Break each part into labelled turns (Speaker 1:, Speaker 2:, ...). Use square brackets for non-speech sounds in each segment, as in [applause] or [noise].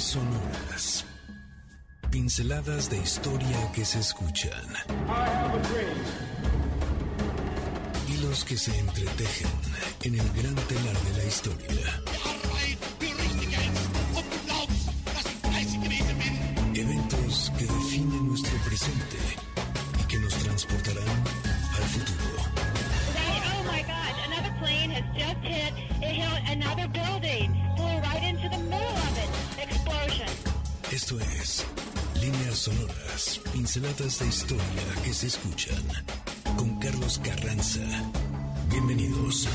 Speaker 1: sonoras. Pinceladas de historia que se escuchan. Hilos que se entretejen en el gran telar de la historia. Eventos que definen nuestro presente y que nos transportarán al futuro.
Speaker 2: oh my God, another plane has just hit, it hit
Speaker 1: Esto es Líneas Sonoras, pinceladas de historia que se escuchan. Con Carlos Carranza. Bienvenidos.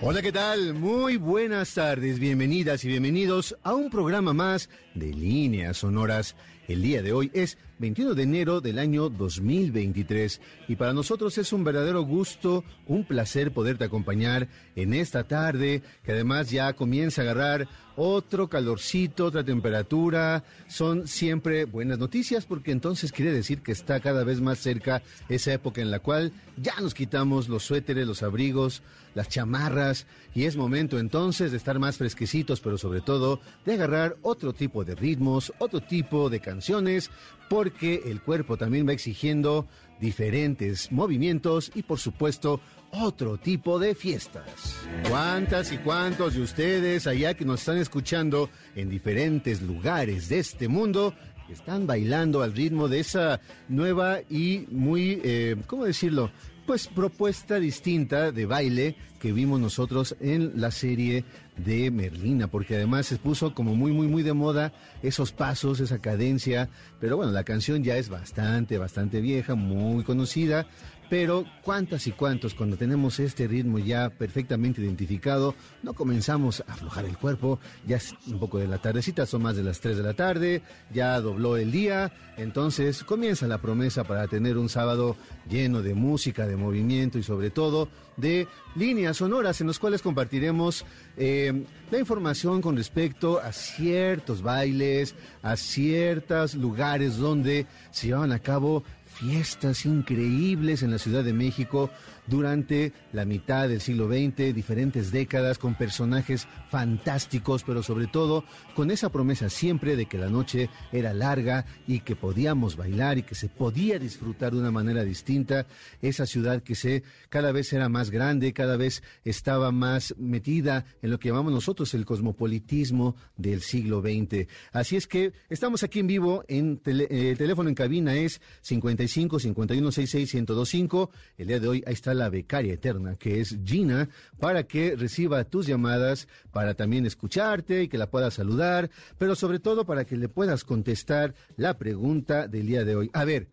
Speaker 3: Hola, ¿qué tal? Muy buenas tardes, bienvenidas y bienvenidos a un programa más de Líneas Sonoras. El día de hoy es 21 de enero del año 2023 y para nosotros es un verdadero gusto, un placer poderte acompañar en esta tarde que además ya comienza a agarrar otro calorcito, otra temperatura. Son siempre buenas noticias porque entonces quiere decir que está cada vez más cerca esa época en la cual ya nos quitamos los suéteres, los abrigos, las chamarras y es momento entonces de estar más fresquecitos, pero sobre todo de agarrar otro tipo de ritmos, otro tipo de canciones, porque el cuerpo también va exigiendo diferentes movimientos y por supuesto otro tipo de fiestas. ¿Cuántas y cuántos de ustedes allá que nos están escuchando en diferentes lugares de este mundo están bailando al ritmo de esa nueva y muy, eh, ¿cómo decirlo? Pues propuesta distinta de baile que vimos nosotros en la serie de Merlina, porque además se puso como muy, muy, muy de moda esos pasos, esa cadencia, pero bueno, la canción ya es bastante, bastante vieja, muy conocida, pero cuántas y cuántos cuando tenemos este ritmo ya perfectamente identificado, no comenzamos a aflojar el cuerpo, ya es un poco de la tardecita, son más de las 3 de la tarde, ya dobló el día, entonces comienza la promesa para tener un sábado lleno de música, de movimiento y sobre todo de líneas sonoras en los cuales compartiremos eh, la información con respecto a ciertos bailes, a ciertos lugares donde se llevan a cabo fiestas increíbles en la Ciudad de México durante la mitad del siglo XX, diferentes décadas con personajes fantásticos, pero sobre todo con esa promesa siempre de que la noche era larga y que podíamos bailar y que se podía disfrutar de una manera distinta. Esa ciudad que se cada vez era más grande, cada vez estaba más metida en lo que llamamos nosotros el cosmopolitismo del siglo XX. Así es que estamos aquí en vivo, en tele- eh, el teléfono en cabina es 55 51 66 1025. El día de hoy ahí está la becaria eterna, que es Gina, para que reciba tus llamadas, para también escucharte y que la puedas saludar, pero sobre todo para que le puedas contestar la pregunta del día de hoy. A ver,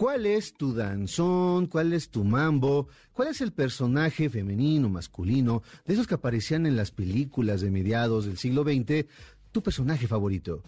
Speaker 3: ¿Cuál es tu danzón? ¿Cuál es tu mambo? ¿Cuál es el personaje femenino, masculino, de esos que aparecían en las películas de mediados del siglo XX? ¿Tu personaje favorito?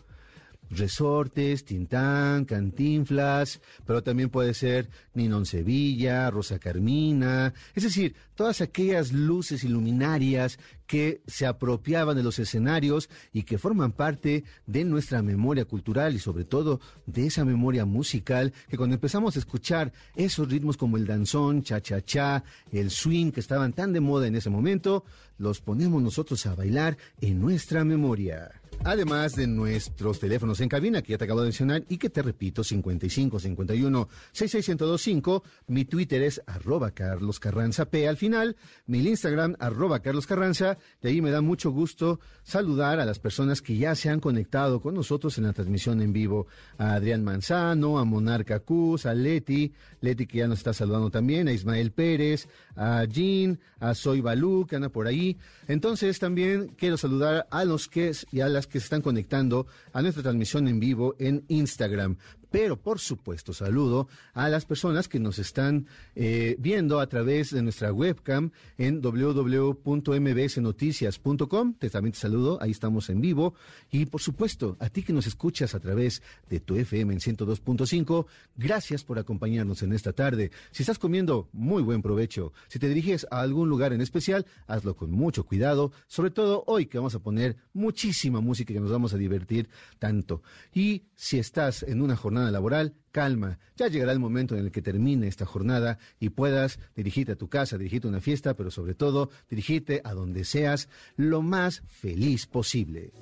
Speaker 3: Resortes, Tintán, Cantinflas, pero también puede ser Ninón Sevilla, Rosa Carmina, es decir, todas aquellas luces iluminarias que se apropiaban de los escenarios y que forman parte de nuestra memoria cultural y sobre todo de esa memoria musical que cuando empezamos a escuchar esos ritmos como el danzón, cha-cha-cha, el swing que estaban tan de moda en ese momento, los ponemos nosotros a bailar en nuestra memoria. Además de nuestros teléfonos en cabina, que ya te acabo de mencionar, y que te repito, 55 51 66125, mi Twitter es arroba Carlos Carranza P al final, mi Instagram arroba Carlos Carranza, y ahí me da mucho gusto saludar a las personas que ya se han conectado con nosotros en la transmisión en vivo, a Adrián Manzano, a Monarca Cus, a Leti, Leti que ya nos está saludando también, a Ismael Pérez, a Jean, a Soy Balú, que anda por ahí. Entonces también quiero saludar a los que y a las que se están conectando a nuestra transmisión en vivo en Instagram. Pero por supuesto saludo a las personas que nos están eh, viendo a través de nuestra webcam en www.mbsnoticias.com. Te también te saludo, ahí estamos en vivo. Y por supuesto, a ti que nos escuchas a través de tu FM en 102.5, gracias por acompañarnos en esta tarde. Si estás comiendo, muy buen provecho. Si te diriges a algún lugar en especial, hazlo con mucho cuidado, sobre todo hoy que vamos a poner muchísima música que nos vamos a divertir tanto. Y si estás en una jornada laboral, calma, ya llegará el momento en el que termine esta jornada y puedas dirigirte a tu casa, dirigirte a una fiesta, pero sobre todo dirigirte a donde seas lo más feliz posible.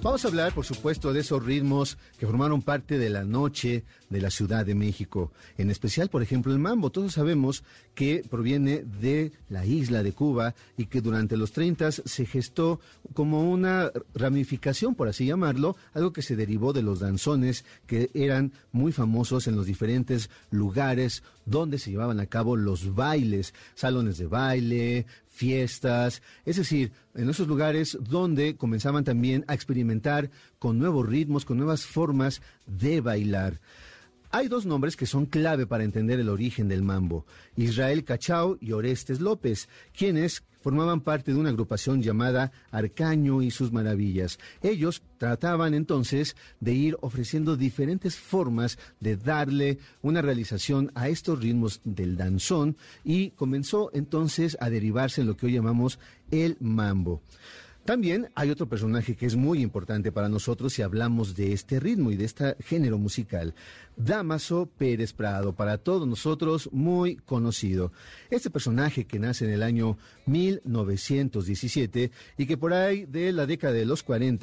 Speaker 3: Vamos a hablar, por supuesto, de esos ritmos que formaron parte de la noche de la Ciudad de México. En especial, por ejemplo, el mambo. Todos sabemos que proviene de la isla de Cuba y que durante los 30 se gestó como una ramificación, por así llamarlo, algo que se derivó de los danzones que eran muy famosos en los diferentes lugares donde se llevaban a cabo los bailes, salones de baile, fiestas, es decir, en esos lugares donde comenzaban también a experimentar con nuevos ritmos, con nuevas formas de bailar. Hay dos nombres que son clave para entender el origen del mambo, Israel Cachao y Orestes López, quienes formaban parte de una agrupación llamada Arcaño y sus maravillas. Ellos trataban entonces de ir ofreciendo diferentes formas de darle una realización a estos ritmos del danzón y comenzó entonces a derivarse en lo que hoy llamamos el mambo. También hay otro personaje que es muy importante para nosotros si hablamos de este ritmo y de este género musical. Damaso Pérez Prado, para todos nosotros muy conocido. Este personaje que nace en el año 1917 y que por ahí de la década de los 40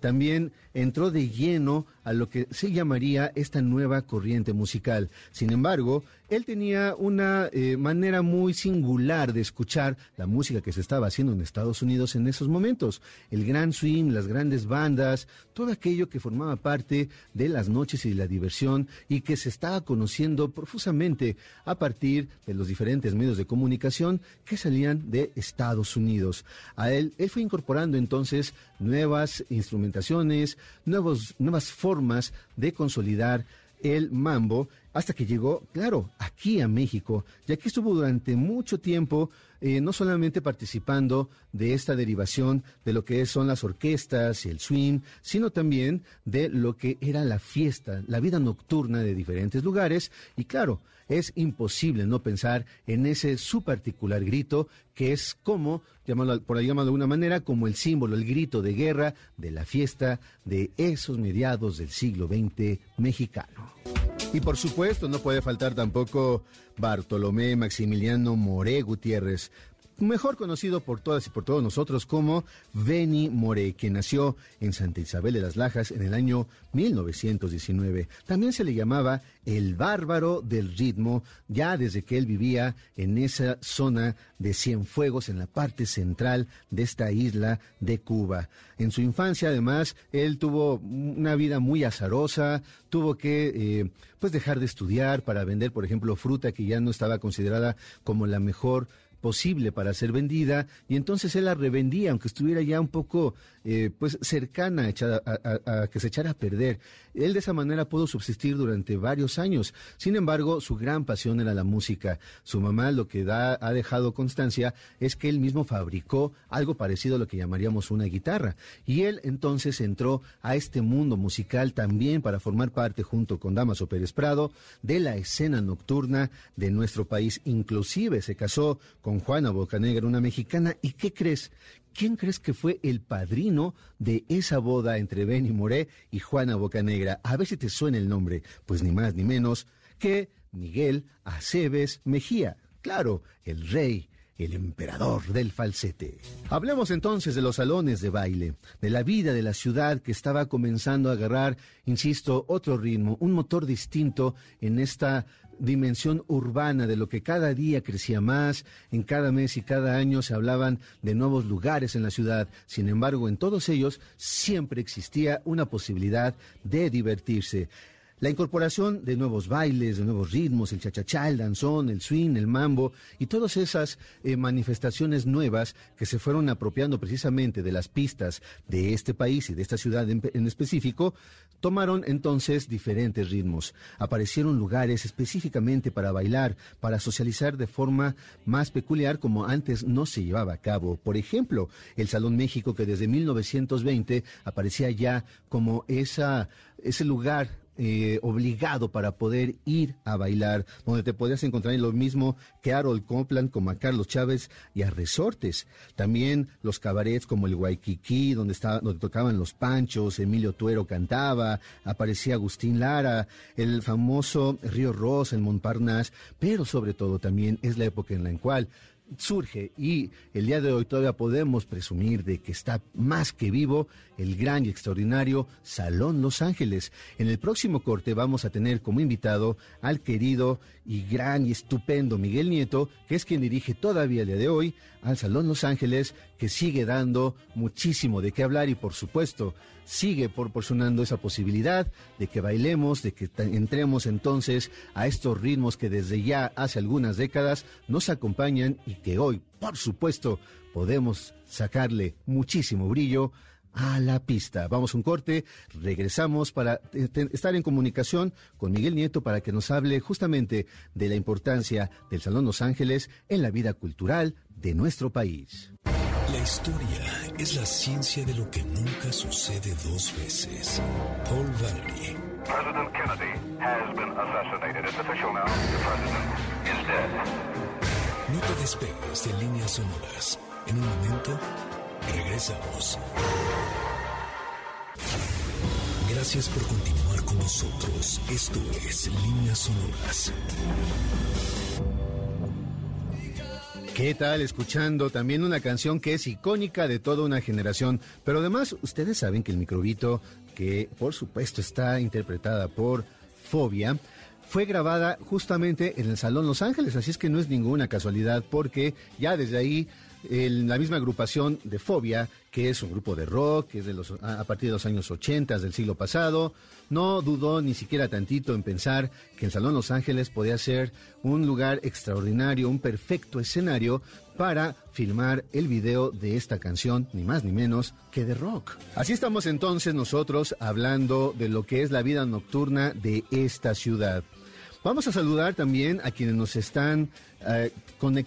Speaker 3: también entró de lleno a lo que se llamaría esta nueva corriente musical. Sin embargo, él tenía una eh, manera muy singular de escuchar la música que se estaba haciendo en Estados Unidos en esos momentos. El gran swing, las grandes bandas, todo aquello que formaba parte de las noches y de la diversión y que se estaba conociendo profusamente a partir de los diferentes medios de comunicación que salían de Estados Unidos. A él, él fue incorporando entonces nuevas instrumentaciones, nuevos, nuevas formas de consolidar el mambo hasta que llegó, claro, aquí a México, ya que estuvo durante mucho tiempo eh, no solamente participando de esta derivación de lo que son las orquestas y el swing, sino también de lo que era la fiesta, la vida nocturna de diferentes lugares. Y claro, es imposible no pensar en ese su particular grito, que es como, llamarlo, por ahí llamarlo de una manera, como el símbolo, el grito de guerra de la fiesta de esos mediados del siglo XX mexicano. Y por supuesto, no puede faltar tampoco Bartolomé Maximiliano Moré Gutiérrez, mejor conocido por todas y por todos nosotros como Benny Moré, quien nació en Santa Isabel de las Lajas en el año 1919. También se le llamaba el bárbaro del ritmo, ya desde que él vivía en esa zona de Cienfuegos, en la parte central de esta isla de Cuba. En su infancia, además, él tuvo una vida muy azarosa, tuvo que eh, pues dejar de estudiar para vender, por ejemplo, fruta que ya no estaba considerada como la mejor posible para ser vendida y entonces él la revendía aunque estuviera ya un poco eh, pues cercana a, a, que se echara a perder. Él de esa manera pudo subsistir durante varios años. Sin embargo, su gran pasión era la música. Su mamá lo que ha dejado constancia es que él mismo fabricó algo parecido a lo que llamaríamos una guitarra. Y él entonces entró a este mundo musical también para formar parte junto con Damaso Pérez Prado de la escena nocturna de nuestro país. Inclusive se casó con Juana Bocanegra, una mexicana. ¿Y qué crees? ¿Quién crees que fue el padrino de esa boda entre Benny Moré y Juana Bocanegra? A ver si te suena el nombre. Pues ni más ni menos que Miguel Aceves Mejía. Claro, el rey el emperador del falsete. Hablemos entonces de los salones de baile, de la vida de la ciudad que estaba comenzando a agarrar, insisto, otro ritmo, un motor distinto en esta dimensión urbana de lo que cada día crecía más, en cada mes y cada año se hablaban de nuevos lugares en la ciudad, sin embargo en todos ellos siempre existía una posibilidad de divertirse. La incorporación de nuevos bailes, de nuevos ritmos, el chachachá, el danzón, el swing, el mambo y todas esas eh, manifestaciones nuevas que se fueron apropiando precisamente de las pistas de este país y de esta ciudad en, en específico, tomaron entonces diferentes ritmos. Aparecieron lugares específicamente para bailar, para socializar de forma más peculiar como antes no se llevaba a cabo. Por ejemplo, el Salón México que desde 1920 aparecía ya como esa, ese lugar eh, obligado para poder ir a bailar, donde te podías encontrar en lo mismo que Harold Copland, como a Carlos Chávez y a Resortes. También los cabarets como el Waikiki, donde, donde tocaban los panchos, Emilio Tuero cantaba, aparecía Agustín Lara, el famoso Río Rosa en Montparnasse, pero sobre todo también es la época en la cual surge y el día de hoy todavía podemos presumir de que está más que vivo el gran y extraordinario Salón Los Ángeles. En el próximo corte vamos a tener como invitado al querido y gran y estupendo Miguel Nieto, que es quien dirige todavía el día de hoy al Salón Los Ángeles, que sigue dando muchísimo de qué hablar y por supuesto sigue proporcionando esa posibilidad de que bailemos, de que entremos entonces a estos ritmos que desde ya hace algunas décadas nos acompañan y que hoy, por supuesto, podemos sacarle muchísimo brillo a la pista. Vamos a un corte, regresamos para estar en comunicación con Miguel Nieto para que nos hable justamente de la importancia del Salón Los Ángeles en la vida cultural de nuestro país.
Speaker 1: La historia es la ciencia de lo que nunca sucede dos veces. Paul Valery.
Speaker 4: President Kennedy has been assassinated. It's official now. The president is dead.
Speaker 1: No te despegues de líneas sonoras. En un momento, regresamos. Gracias por continuar con nosotros. Esto es Líneas Sonoras.
Speaker 3: ¿Qué tal? Escuchando también una canción que es icónica de toda una generación. Pero además, ustedes saben que el microbito, que por supuesto está interpretada por Fobia, fue grabada justamente en el Salón Los Ángeles. Así es que no es ninguna casualidad, porque ya desde ahí la misma agrupación de Fobia, que es un grupo de rock, que es de los, a partir de los años 80 del siglo pasado, no dudó ni siquiera tantito en pensar que el Salón Los Ángeles podía ser un lugar extraordinario, un perfecto escenario para filmar el video de esta canción, ni más ni menos que de rock. Así estamos entonces nosotros hablando de lo que es la vida nocturna de esta ciudad. Vamos a saludar también a quienes nos están, eh,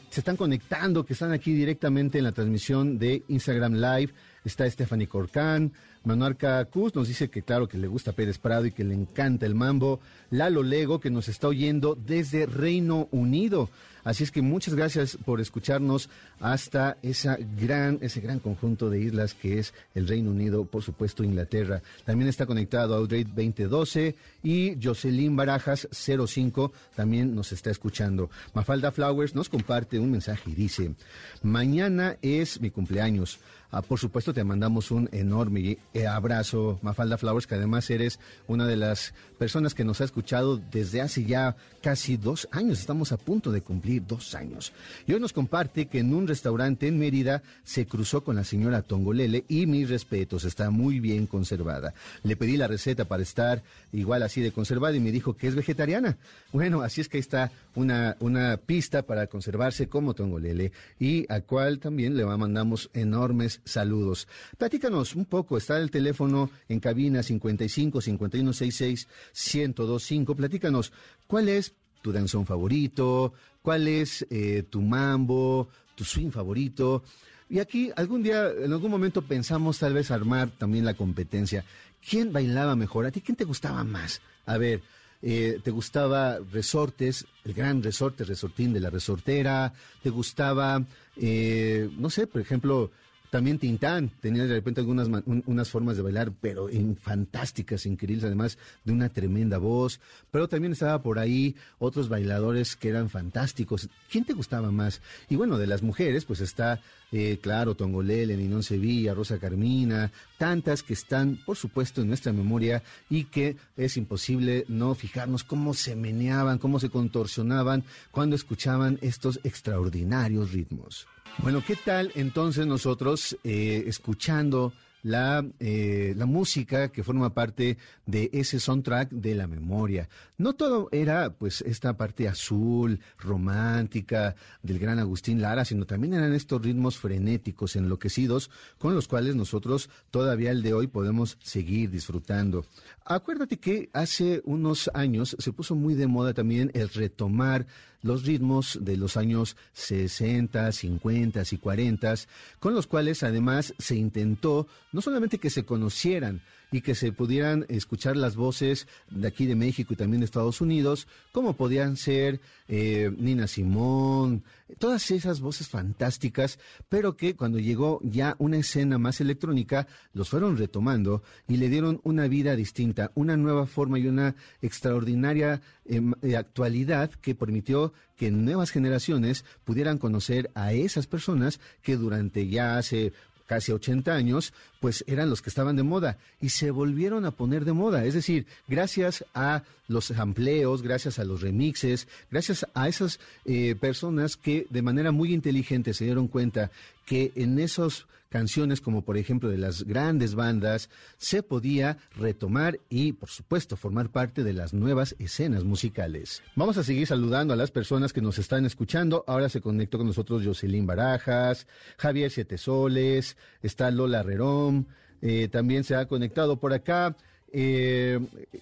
Speaker 3: se están conectando, que están aquí directamente en la transmisión de Instagram Live. Está Stephanie Corcán, Manuarca Cus nos dice que claro que le gusta Pérez Prado y que le encanta el mambo. Lalo Lego que nos está oyendo desde Reino Unido. Así es que muchas gracias por escucharnos hasta esa gran, ese gran conjunto de islas que es el Reino Unido, por supuesto Inglaterra. También está conectado Audrey 2012 y Jocelyn Barajas 05 también nos está escuchando. Mafalda Flowers nos comparte un mensaje y dice, mañana es mi cumpleaños. Ah, por supuesto, te mandamos un enorme eh, abrazo, Mafalda Flowers, que además eres una de las personas que nos ha escuchado desde hace ya casi dos años. Estamos a punto de cumplir dos años. Y hoy nos comparte que en un restaurante en Mérida se cruzó con la señora Tongolele y mis respetos, está muy bien conservada. Le pedí la receta para estar igual así de conservada y me dijo que es vegetariana. Bueno, así es que ahí está una, una pista para conservarse como Tongolele y a cual también le mandamos enormes saludos. Platícanos un poco, está el teléfono en cabina 55 51 66 1025. Platícanos, ¿cuál es tu danzón favorito? ¿Cuál es eh, tu mambo, tu swing favorito? Y aquí algún día, en algún momento pensamos tal vez armar también la competencia. ¿Quién bailaba mejor? ¿A ti quién te gustaba más? A ver, eh, ¿te gustaba Resortes, el gran resorte, resortín de la resortera? ¿Te gustaba, eh, no sé, por ejemplo, también Tintán tenía de repente algunas unas formas de bailar, pero fantásticas, increíbles, además de una tremenda voz. Pero también estaba por ahí otros bailadores que eran fantásticos. ¿Quién te gustaba más? Y bueno, de las mujeres, pues está, eh, claro, Tongolele, Ninón Sevilla, Rosa Carmina, tantas que están, por supuesto, en nuestra memoria y que es imposible no fijarnos cómo se meneaban, cómo se contorsionaban cuando escuchaban estos extraordinarios ritmos. Bueno, ¿qué tal entonces nosotros eh, escuchando la, eh, la música que forma parte de ese soundtrack de la memoria. No todo era pues esta parte azul, romántica del gran Agustín Lara, sino también eran estos ritmos frenéticos, enloquecidos, con los cuales nosotros todavía el de hoy podemos seguir disfrutando. Acuérdate que hace unos años se puso muy de moda también el retomar los ritmos de los años 60, 50 y 40, con los cuales además se intentó no solamente que se conocieran y que se pudieran escuchar las voces de aquí de México y también de Estados Unidos, como podían ser eh, Nina Simón, todas esas voces fantásticas, pero que cuando llegó ya una escena más electrónica, los fueron retomando y le dieron una vida distinta, una nueva forma y una extraordinaria em, eh, actualidad que permitió que nuevas generaciones pudieran conocer a esas personas que durante ya hace casi 80 años, pues eran los que estaban de moda y se volvieron a poner de moda. Es decir, gracias a los amplios, gracias a los remixes, gracias a esas eh, personas que de manera muy inteligente se dieron cuenta que en esos canciones como por ejemplo de las grandes bandas se podía retomar y por supuesto formar parte de las nuevas escenas musicales. Vamos a seguir saludando a las personas que nos están escuchando. Ahora se conectó con nosotros Jocelyn Barajas, Javier Siete Soles, está Lola Rerón, eh, también se ha conectado por acá. Eh,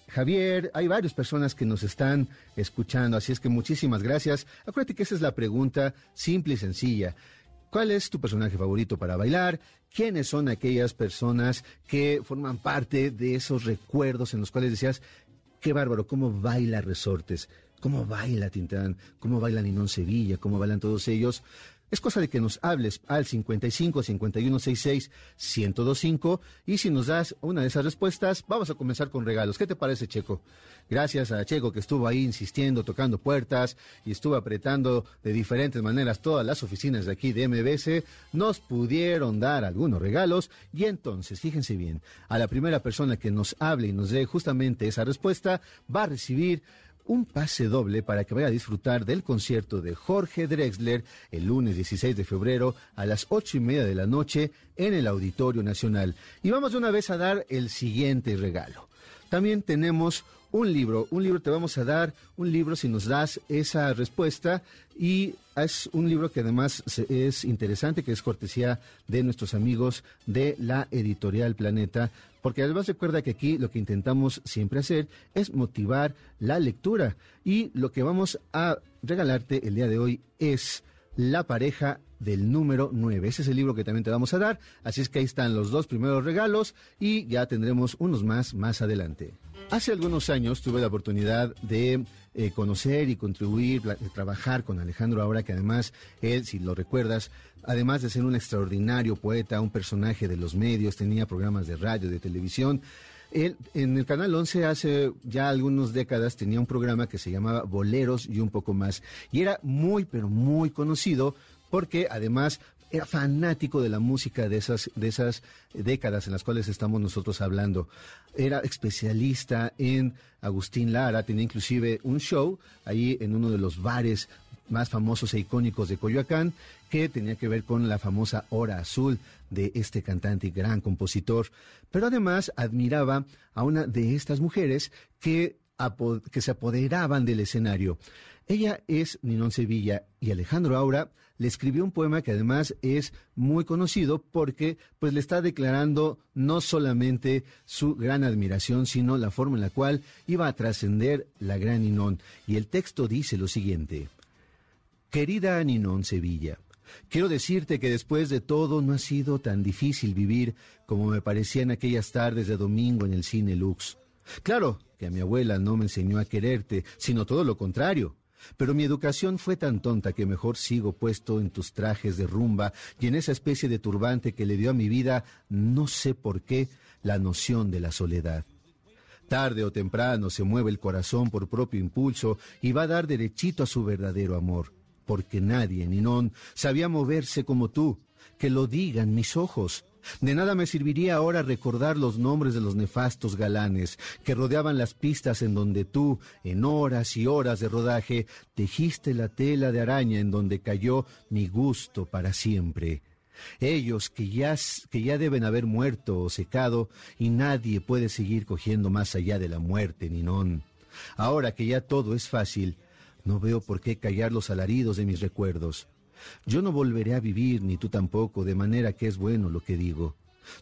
Speaker 3: Javier, hay varias personas que nos están escuchando, así es que muchísimas gracias. Acuérdate que esa es la pregunta simple y sencilla. ¿Cuál es tu personaje favorito para bailar? ¿Quiénes son aquellas personas que forman parte de esos recuerdos en los cuales decías, qué bárbaro, cómo baila Resortes, cómo baila Tintán, cómo baila Ninón Sevilla, cómo bailan todos ellos? Es cosa de que nos hables al 55 51 66 1025 y si nos das una de esas respuestas, vamos a comenzar con regalos. ¿Qué te parece, Checo? Gracias a Checo que estuvo ahí insistiendo, tocando puertas y estuvo apretando de diferentes maneras todas las oficinas de aquí de MBS, nos pudieron dar algunos regalos y entonces, fíjense bien, a la primera persona que nos hable y nos dé justamente esa respuesta va a recibir un pase doble para que vaya a disfrutar del concierto de Jorge Drexler el lunes 16 de febrero a las ocho y media de la noche en el Auditorio Nacional. Y vamos de una vez a dar el siguiente regalo. También tenemos un libro, un libro te vamos a dar, un libro si nos das esa respuesta y es un libro que además es interesante, que es cortesía de nuestros amigos de la editorial Planeta, porque además recuerda que aquí lo que intentamos siempre hacer es motivar la lectura. Y lo que vamos a regalarte el día de hoy es La pareja del número 9. Ese es el libro que también te vamos a dar, así es que ahí están los dos primeros regalos y ya tendremos unos más más adelante. Hace algunos años tuve la oportunidad de eh, conocer y contribuir, trabajar con Alejandro ahora que además él, si lo recuerdas, además de ser un extraordinario poeta, un personaje de los medios, tenía programas de radio, de televisión. Él, en el Canal 11 hace ya algunas décadas tenía un programa que se llamaba Boleros y un poco más. Y era muy, pero muy conocido porque además era fanático de la música de esas, de esas décadas en las cuales estamos nosotros hablando. Era especialista en Agustín Lara, tenía inclusive un show ahí en uno de los bares más famosos e icónicos de Coyoacán, que tenía que ver con la famosa Hora Azul de este cantante y gran compositor. Pero además admiraba a una de estas mujeres que, que se apoderaban del escenario. Ella es Ninón Sevilla y Alejandro Aura le escribió un poema que además es muy conocido porque pues le está declarando no solamente su gran admiración, sino la forma en la cual iba a trascender la gran Ninón. Y el texto dice lo siguiente: Querida Ninón Sevilla, Quiero decirte que después de todo no ha sido tan difícil vivir como me parecía en aquellas tardes de domingo en el cine Lux. Claro que a mi abuela no me enseñó a quererte, sino todo lo contrario. Pero mi educación fue tan tonta que mejor sigo puesto en tus trajes de rumba y en esa especie de turbante que le dio a mi vida, no sé por qué, la noción de la soledad. Tarde o temprano se mueve el corazón por propio impulso y va a dar derechito a su verdadero amor, porque nadie, ni non, sabía moverse como tú. Que lo digan mis ojos, de nada me serviría ahora recordar los nombres de los nefastos galanes que rodeaban las pistas en donde tú, en horas y horas de rodaje, tejiste la tela de araña en donde cayó mi gusto para siempre. Ellos que ya, que ya deben haber muerto o secado y nadie puede seguir cogiendo más allá de la muerte, ni non. Ahora que ya todo es fácil, no veo por qué callar los alaridos de mis recuerdos. Yo no volveré a vivir, ni tú tampoco, de manera que es bueno lo que digo.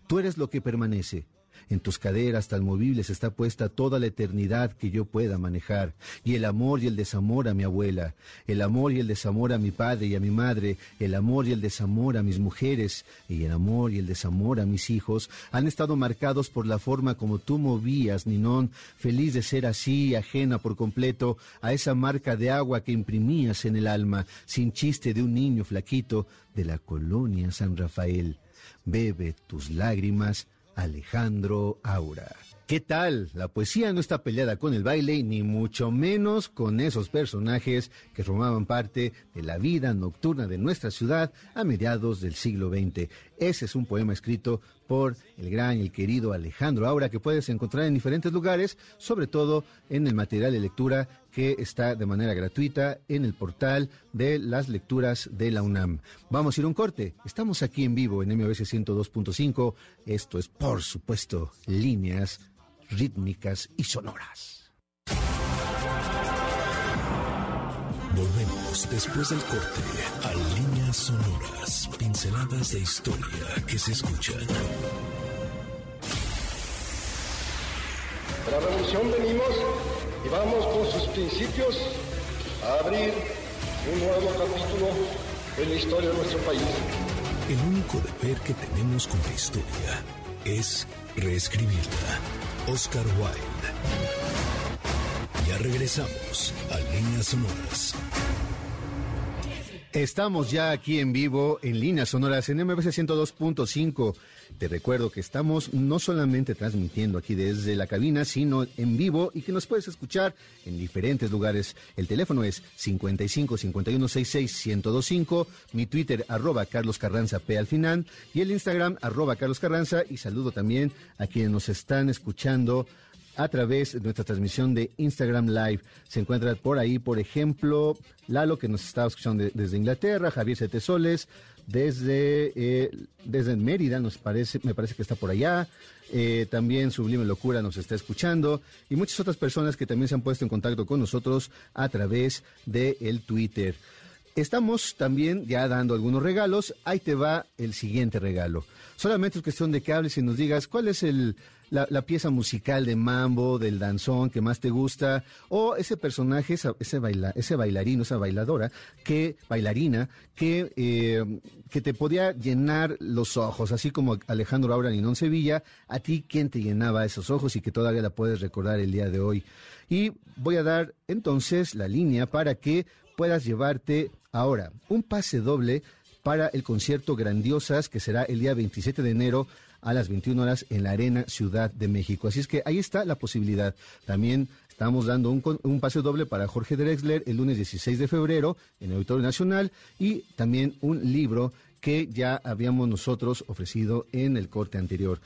Speaker 3: Tú eres lo que permanece. En tus caderas tan movibles está puesta toda la eternidad que yo pueda manejar, y el amor y el desamor a mi abuela, el amor y el desamor a mi padre y a mi madre, el amor y el desamor a mis mujeres, y el amor y el desamor a mis hijos, han estado marcados por la forma como tú movías, Ninón, feliz de ser así, ajena por completo a esa marca de agua que imprimías en el alma, sin chiste de un niño flaquito de la colonia San Rafael. Bebe tus lágrimas, Alejandro Aura. ¿Qué tal? La poesía no está peleada con el baile, ni mucho menos con esos personajes que formaban parte de la vida nocturna de nuestra ciudad a mediados del siglo XX. Ese es un poema escrito por el gran y el querido Alejandro Aura que puedes encontrar en diferentes lugares, sobre todo en el material de lectura que está de manera gratuita en el portal de las lecturas de la UNAM. Vamos a ir a un corte. Estamos aquí en vivo en MBS 102.5. Esto es, por supuesto, líneas rítmicas y sonoras.
Speaker 1: Volvemos después del corte a líneas sonoras, pinceladas de historia que se escuchan.
Speaker 5: La revolución venimos y vamos con sus principios a abrir un nuevo capítulo en la historia de nuestro país.
Speaker 1: El único deber que tenemos con la historia es reescribirla. Oscar Wilde. Ya regresamos a Líneas Sonoras.
Speaker 3: Estamos ya aquí en vivo en líneas sonoras en MBC 102.5. Te recuerdo que estamos no solamente transmitiendo aquí desde la cabina, sino en vivo y que nos puedes escuchar en diferentes lugares. El teléfono es 55 51 66 1025, mi Twitter arroba Carlos Carranza P al final y el Instagram arroba Carlos Carranza y saludo también a quienes nos están escuchando a través de nuestra transmisión de Instagram Live. Se encuentra por ahí, por ejemplo, Lalo, que nos está escuchando de- desde Inglaterra, Javier Setesoles, desde, eh, desde Mérida, nos parece, me parece que está por allá. Eh, también Sublime Locura nos está escuchando y muchas otras personas que también se han puesto en contacto con nosotros a través de el Twitter. Estamos también ya dando algunos regalos. Ahí te va el siguiente regalo. Solamente es cuestión de que hables y nos digas cuál es el, la, pieza musical de mambo, del danzón que más te gusta, o ese personaje, esa- ese, baila, ese bailarino, esa bailadora, que, bailarina, que, eh, que te podía llenar los ojos, así como Alejandro Aura Ninón Sevilla, a ti quién te llenaba esos ojos y que todavía la puedes recordar el día de hoy. Y voy a dar entonces la línea para que puedas llevarte ahora un pase doble para el concierto Grandiosas que será el día 27 de enero a las 21 horas en la Arena Ciudad de México. Así es que ahí está la posibilidad. También estamos dando un, un pase doble para Jorge Drexler el lunes 16 de febrero en el Auditorio Nacional y también un libro que ya habíamos nosotros ofrecido en el corte anterior.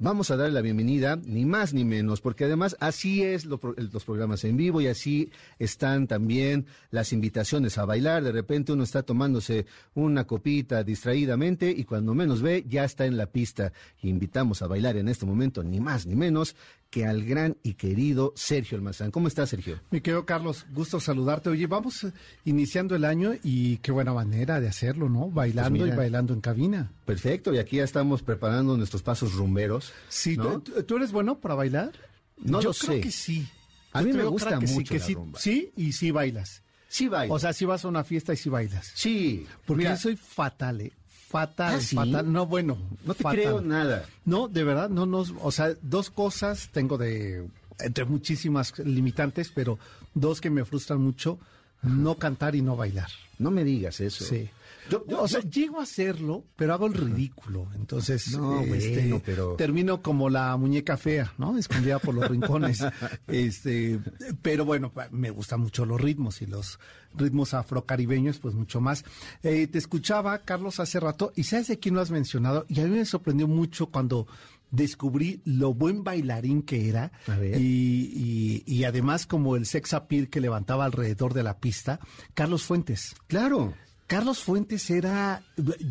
Speaker 3: Vamos a darle la bienvenida, ni más ni menos, porque además así es lo los programas en vivo y así están también las invitaciones a bailar. De repente uno está tomándose una copita distraídamente y cuando menos ve ya está en la pista. Invitamos a bailar en este momento, ni más ni menos que al gran y querido Sergio Almazán. ¿Cómo estás, Sergio?
Speaker 6: Mi querido Carlos, gusto saludarte. Oye, vamos eh, iniciando el año y qué buena manera de hacerlo, ¿no? Bailando
Speaker 3: Pues mira.
Speaker 6: y bailando en cabina.
Speaker 3: Perfecto, y aquí ya estamos preparando nuestros pasos rumberos.
Speaker 6: Sí,
Speaker 3: ¿no?
Speaker 6: ¿tú, eres bueno para bailar?
Speaker 3: No
Speaker 6: Yo
Speaker 3: lo
Speaker 6: creo
Speaker 3: sé.
Speaker 6: que sí.
Speaker 3: A
Speaker 6: Yo
Speaker 3: mí me gusta
Speaker 6: que sí,
Speaker 3: mucho
Speaker 6: que
Speaker 3: la
Speaker 6: sí,
Speaker 3: rumba.
Speaker 6: sí y sí bailas.
Speaker 3: Sí, baila.
Speaker 6: O sea, si vas a una fiesta y sí bailas.
Speaker 3: sí.
Speaker 6: Porque
Speaker 3: Mira,
Speaker 6: yo soy fatal, ¿eh? Fatal,
Speaker 3: ¿Ah, sí?
Speaker 6: fatal. No, bueno.
Speaker 3: no te
Speaker 6: fatal.
Speaker 3: creo nada.
Speaker 6: No, de verdad, no nos, o sea, dos cosas tengo de, entre muchísimas limitantes, pero dos que me frustran mucho, no cantar y no bailar.
Speaker 3: No me digas eso.
Speaker 6: Sí.
Speaker 3: Yo- yo-
Speaker 6: o sea,
Speaker 3: yo-
Speaker 6: llego a hacerlo, pero hago el ridículo. Entonces,
Speaker 3: No,
Speaker 6: este,
Speaker 3: bueno, pero-
Speaker 6: termino como la muñeca fea, ¿no? Escondida por los rincones. [laughs] este, pero bueno, me gustan mucho los ritmos y los ritmos afrocaribeños, pues mucho más. Eh, te escuchaba, Carlos, hace rato, y sabes de quién lo has mencionado, y a mí me sorprendió mucho cuando descubrí lo buen bailarín que era y, y- y además como el sex appeal que levantaba alrededor de la pista, Carlos Fuentes.
Speaker 3: Claro.
Speaker 6: Carlos Fuentes era,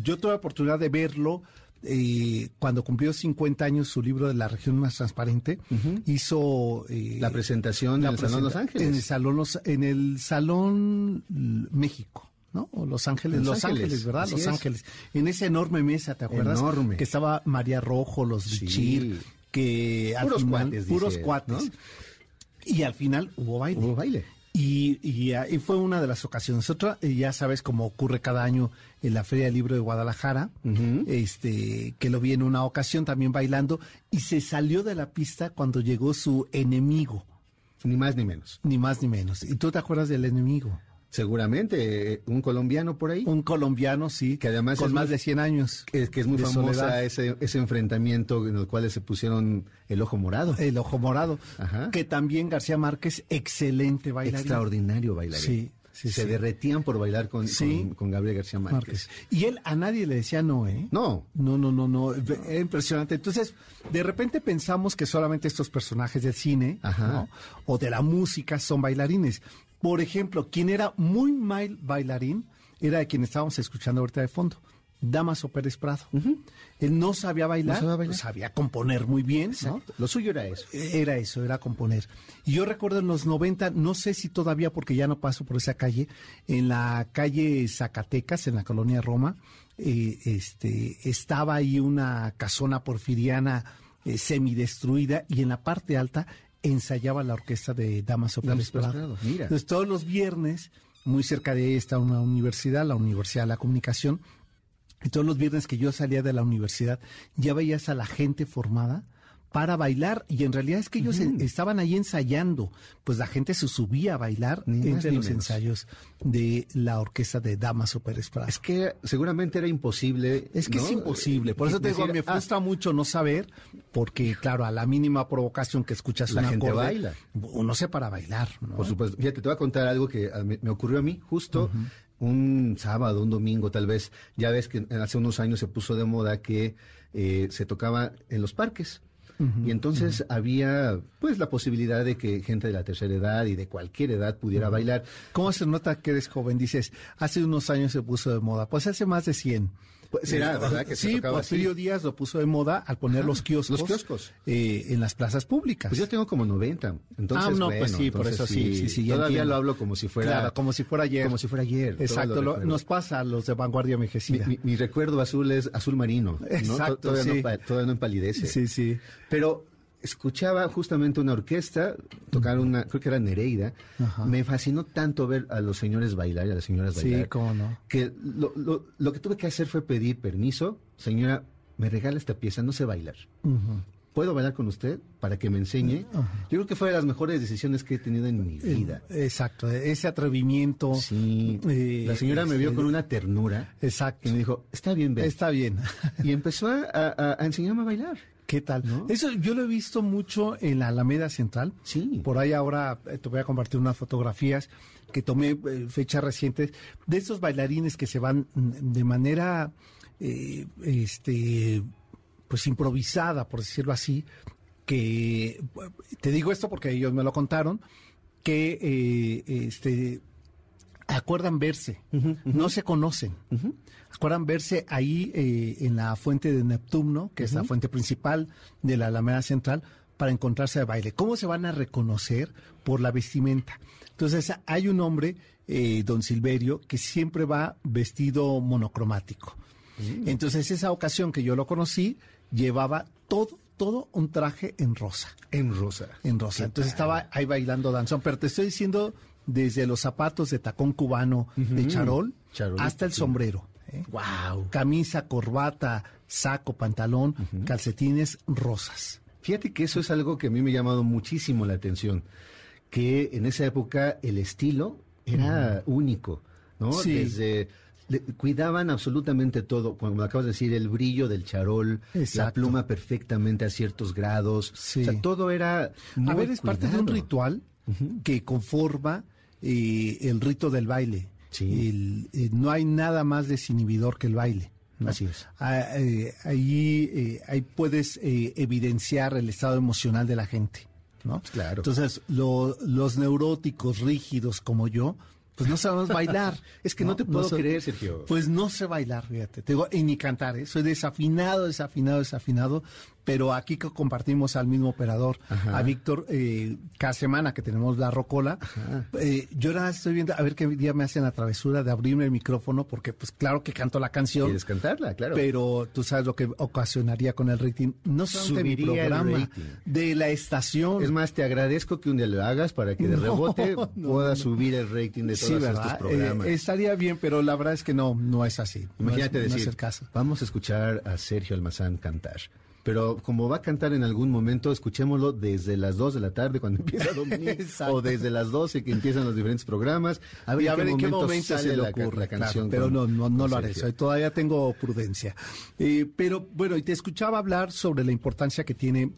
Speaker 6: yo tuve la oportunidad de verlo eh, cuando cumplió 50 años su libro de la región más transparente, hizo eh,
Speaker 3: La presentación en el Salón Los Ángeles.
Speaker 6: En el Salón, Los- en el Salón México. ¿No? O Los Ángeles,
Speaker 3: Los
Speaker 6: Los,
Speaker 3: Ángeles,
Speaker 6: Ángeles, ¿verdad?
Speaker 3: así
Speaker 6: Los
Speaker 3: es.
Speaker 6: Ángeles. En esa enorme mesa, ¿te acuerdas?
Speaker 3: Enorme.
Speaker 6: Que estaba María Rojo, los
Speaker 3: Sí.
Speaker 6: Bichir, que al
Speaker 3: Puros
Speaker 6: final-
Speaker 3: cuates,
Speaker 6: puros
Speaker 3: dice,
Speaker 6: cuates.
Speaker 3: ¿no?
Speaker 6: Y al final hubo baile.
Speaker 3: Hubo baile.
Speaker 6: Y, y, ah, y fue una de las ocasiones. Otra, eh, ya sabes, como ocurre cada año en la Feria del Libro de Guadalajara, este, que lo vi en una ocasión también bailando, y se salió de la pista cuando llegó su enemigo,
Speaker 3: Ni más ni menos.
Speaker 6: ni más ni menos. ¿Y tú te acuerdas del enemigo?
Speaker 3: Seguramente, eh, un colombiano por ahí.
Speaker 6: Un colombiano, sí,
Speaker 3: Que además
Speaker 6: con
Speaker 3: es
Speaker 6: más
Speaker 3: muy-
Speaker 6: de 100 años.
Speaker 3: que, que es muy famosa ese, ese enfrentamiento en el cual se pusieron el ojo morado.
Speaker 6: El ojo morado.
Speaker 3: Ajá.
Speaker 6: Que también García Márquez, excelente bailarín.
Speaker 3: Extraordinario bailarín.
Speaker 6: Sí, sí,
Speaker 3: se
Speaker 6: sí.
Speaker 3: derretían por bailar con,
Speaker 6: Sí.
Speaker 3: con, con Gabriel García Márquez.
Speaker 6: Márquez. Y él a nadie le decía no, ¿eh?
Speaker 3: No,
Speaker 6: No, no, no, no. Era impresionante. Entonces, de repente pensamos que solamente estos personajes del cine o de la música son bailarines. Por ejemplo, quien era muy mal bailarín era de quien estábamos escuchando ahorita de fondo. Damaso Pérez Prado. Él no sabía bailar,
Speaker 3: No sabía bailar.
Speaker 6: sabía componer muy bien, ¿no?
Speaker 3: Lo suyo era eso.
Speaker 6: Era eso, era componer. Y yo recuerdo en los 90, no sé si todavía, porque ya no paso por esa calle, en la calle Zacatecas, en la colonia Roma, eh, este, estaba ahí una casona porfiriana eh, semidestruida y en la parte alta ensayaba la orquesta de Damaso Pérez Prado.
Speaker 3: Mira.
Speaker 6: Entonces todos los viernes, muy cerca de ahí está una universidad, la Universidad de la Comunicación, y todos los viernes que yo salía de la universidad, ya veías a la gente formada para bailar y en realidad es que ellos estaban ahí ensayando, pues la gente se subía a bailar
Speaker 3: Ni
Speaker 6: entre los
Speaker 3: menos.
Speaker 6: ensayos de la orquesta de Damaso Pérez Prado.
Speaker 3: Es que seguramente era imposible.
Speaker 6: Es que
Speaker 3: ¿no?
Speaker 6: es imposible. Por eso te digo, me
Speaker 3: ah,
Speaker 6: frustra mucho no saber, porque claro, a la mínima provocación que escuchas
Speaker 3: La
Speaker 6: un
Speaker 3: gente
Speaker 6: acorde,
Speaker 3: baila.
Speaker 6: uno se para bailar, ¿no?
Speaker 3: Por supuesto. Fíjate, te voy a contar algo que a mí- me ocurrió a mí justo un sábado, un domingo tal vez. Ya ves que hace unos años se puso de moda que eh, se tocaba en los parques. Y entonces había pues la posibilidad de que gente de la tercera edad y de cualquier edad pudiera bailar.
Speaker 6: ¿Cómo se nota que eres joven? Dices, hace unos años se puso de moda. Pues hace más de 100.
Speaker 3: Pues, será,
Speaker 6: Eh,
Speaker 3: ¿verdad? Que
Speaker 6: sí,
Speaker 3: tocaba así.
Speaker 6: Porfirio Díaz lo puso de moda al poner
Speaker 3: Ajá,
Speaker 6: los kioscos,
Speaker 3: los kioscos.
Speaker 6: eh, en las plazas públicas.
Speaker 3: Pues yo tengo como 90. Entonces,
Speaker 6: ah, no, pues sí, por eso sí, sí, sí. ya
Speaker 3: Todavía
Speaker 6: entiendo.
Speaker 3: lo hablo como si fuera.
Speaker 6: Claro, como si fuera ayer.
Speaker 3: Como si fuera ayer.
Speaker 6: Exacto,
Speaker 3: lo
Speaker 6: lo-
Speaker 3: recuerdo.
Speaker 6: nos pasa a los de vanguardia envejecida.
Speaker 3: mi- mi recuerdo azul es azul marino. ¿no?
Speaker 6: Exacto,
Speaker 3: todavía,
Speaker 6: sí.
Speaker 3: no, todavía no empalidece.
Speaker 6: Sí, sí.
Speaker 3: Pero escuchaba justamente una orquesta, tocar una, creo que era Nereida.
Speaker 6: Ajá.
Speaker 3: Me fascinó tanto ver a los señores bailar y a las señoras
Speaker 6: Sí,
Speaker 3: bailar.
Speaker 6: cómo no.
Speaker 3: Que lo, lo- lo que tuve que hacer fue pedir permiso. Señora, me regala esta pieza, no sé bailar. ¿Puedo bailar con usted para que me enseñe? Yo creo que fue de las mejores decisiones que he tenido en mi vida.
Speaker 6: Exacto, ese atrevimiento.
Speaker 3: Sí.
Speaker 6: eh,
Speaker 3: la señora me vio con una ternura
Speaker 6: Exacto.
Speaker 3: y me dijo, está bien, ven.
Speaker 6: Está bien.
Speaker 3: Y empezó a, a- a enseñarme a bailar.
Speaker 6: ¿Qué tal?
Speaker 3: ¿No?
Speaker 6: Eso yo lo he visto mucho en la Alameda Central.
Speaker 3: Sí.
Speaker 6: Por ahí ahora eh, te voy a compartir unas fotografías que tomé eh, fechas recientes de estos bailarines que se van mm, de manera, eh, este, pues improvisada, por decirlo así, que te digo esto porque ellos me lo contaron, que eh, este acuerdan verse, no se conocen. Acuerdan verse ahí eh, en la fuente de Neptuno, que es la fuente principal de la Alameda Central, para encontrarse de baile. ¿Cómo se van a reconocer? Por la vestimenta. Entonces, hay un hombre, eh, don Silverio, que siempre va vestido monocromático. Entonces, esa ocasión que yo lo conocí, llevaba todo, todo un traje en rosa
Speaker 3: En rosa.
Speaker 6: en rosa. Entonces estaba ahí bailando danzón. Pero te estoy diciendo desde los zapatos de tacón cubano de charol hasta el sombrero. ¿Eh?
Speaker 3: Wow.
Speaker 6: Camisa, corbata, saco, pantalón, calcetines rosas.
Speaker 3: Fíjate que eso es algo que a mí me ha llamado muchísimo la atención. Que en esa época el estilo era único, ¿no?
Speaker 6: Sí.
Speaker 3: Desde le- cuidaban absolutamente todo, como acabas de decir, el brillo del charol, la pluma perfectamente a ciertos grados.
Speaker 6: Sí.
Speaker 3: O sea, todo era muy
Speaker 6: a ver, es parte de un ritual que conforma eh, el rito del baile.
Speaker 3: Sí.
Speaker 6: El- eh, no hay nada más desinhibidor que el baile. ¿no?
Speaker 3: Así es.
Speaker 6: Ah, eh, ahí, eh, ahí puedes eh, evidenciar el estado emocional de la gente. ¿no?
Speaker 3: Claro.
Speaker 6: Entonces, lo- los neuróticos rígidos como yo, pues no sabemos bailar. [laughs]
Speaker 3: Es que no te puedo
Speaker 6: sé-
Speaker 3: creer, Sergio.
Speaker 6: Pues no sé bailar, fíjate. Te digo, y ni cantar, ¿eh? soy desafinado, desafinado, desafinado. Pero aquí compartimos al mismo operador, a Víctor, eh, cada semana que tenemos la rocola, eh, yo ahora estoy viendo a ver qué día me hacen la travesura de abrirme el micrófono, porque pues claro que canto la canción.
Speaker 3: ¿Quieres cantarla? Claro.
Speaker 6: Pero tú sabes lo que ocasionaría con el rating, no solamente mi
Speaker 3: Subiría el
Speaker 6: programa, de la estación.
Speaker 3: Es más, te agradezco que un día lo hagas para que de [laughs]
Speaker 6: No,
Speaker 3: rebote
Speaker 6: no,
Speaker 3: pueda
Speaker 6: no.
Speaker 3: subir el rating de todos
Speaker 6: Sí,
Speaker 3: estos
Speaker 6: ¿verdad?
Speaker 3: programas.
Speaker 6: Eh, estaría bien, pero la verdad es que no, no es así.
Speaker 3: Imagínate
Speaker 6: es-
Speaker 3: decir,
Speaker 6: el caso.
Speaker 3: vamos a escuchar a Sergio Almazán cantar. Pero como va a cantar en algún momento, escuchémoslo desde las 2 de la tarde cuando [laughs] empieza
Speaker 6: Exacto.
Speaker 3: o desde las 12 que empiezan los diferentes programas. A ver,
Speaker 6: y a ver en qué momento
Speaker 3: sale
Speaker 6: se le ocurre,
Speaker 3: la canción.
Speaker 6: pero
Speaker 3: con-
Speaker 6: no, no, no lo haré, todavía tengo prudencia. Eh, pero bueno, y te escuchaba hablar sobre la importancia que tiene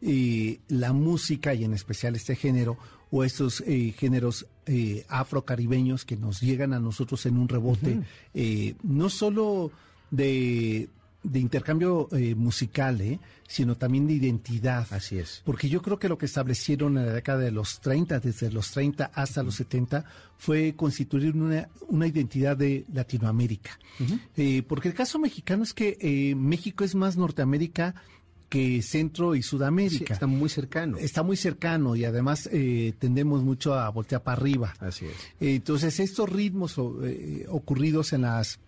Speaker 6: eh, la música y en especial este género o estos eh, géneros eh, afrocaribeños que nos llegan a nosotros en un rebote, eh, no solo de, de intercambio eh, musical, eh, sino también de identidad.
Speaker 3: Así es.
Speaker 6: Porque yo creo que lo que establecieron en la década de los 30, desde los 30 hasta los 70, fue constituir una, una identidad de Latinoamérica. Eh, porque el caso mexicano es que eh, México es más Norteamérica que Centro y
Speaker 3: Sí,
Speaker 6: Sudamérica.
Speaker 3: está muy cercano.
Speaker 6: Está muy cercano y además eh, tendemos mucho a voltear para arriba.
Speaker 3: Así es.
Speaker 6: Entonces, estos ritmos eh, ocurridos en las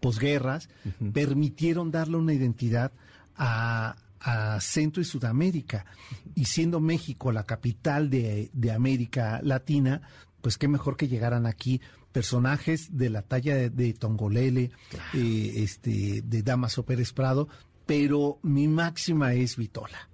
Speaker 6: posguerras permitieron darle una identidad a, a Centro y Sudamérica. Y siendo México la capital de, de América Latina, pues qué mejor que llegaran aquí personajes de la talla de, de Tongolele, eh, este, de Damaso Pérez Prado, pero mi máxima es Vitola.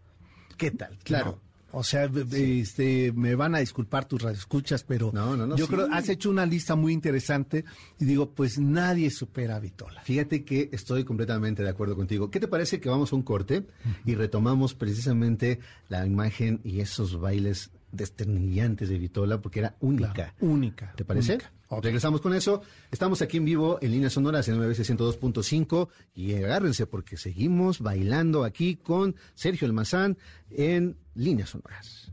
Speaker 6: ¿Qué tal? Claro. O sea, este, me van a disculpar tus radioescuchas, pero
Speaker 3: No, no, no,
Speaker 6: yo
Speaker 3: sí.
Speaker 6: creo has hecho una lista muy interesante y digo, pues nadie supera a Vitola.
Speaker 3: Fíjate que estoy completamente de acuerdo contigo. ¿Qué te parece que vamos a un corte y retomamos precisamente la imagen y esos bailes desternillantes de Vitola porque era única?
Speaker 6: Única.
Speaker 3: ¿Te parece?
Speaker 6: única.
Speaker 3: Regresamos con eso. Estamos aquí en vivo en líneas sonoras en 9 102.5 y agárrense porque seguimos bailando aquí con Sergio Almazán en líneas sonoras.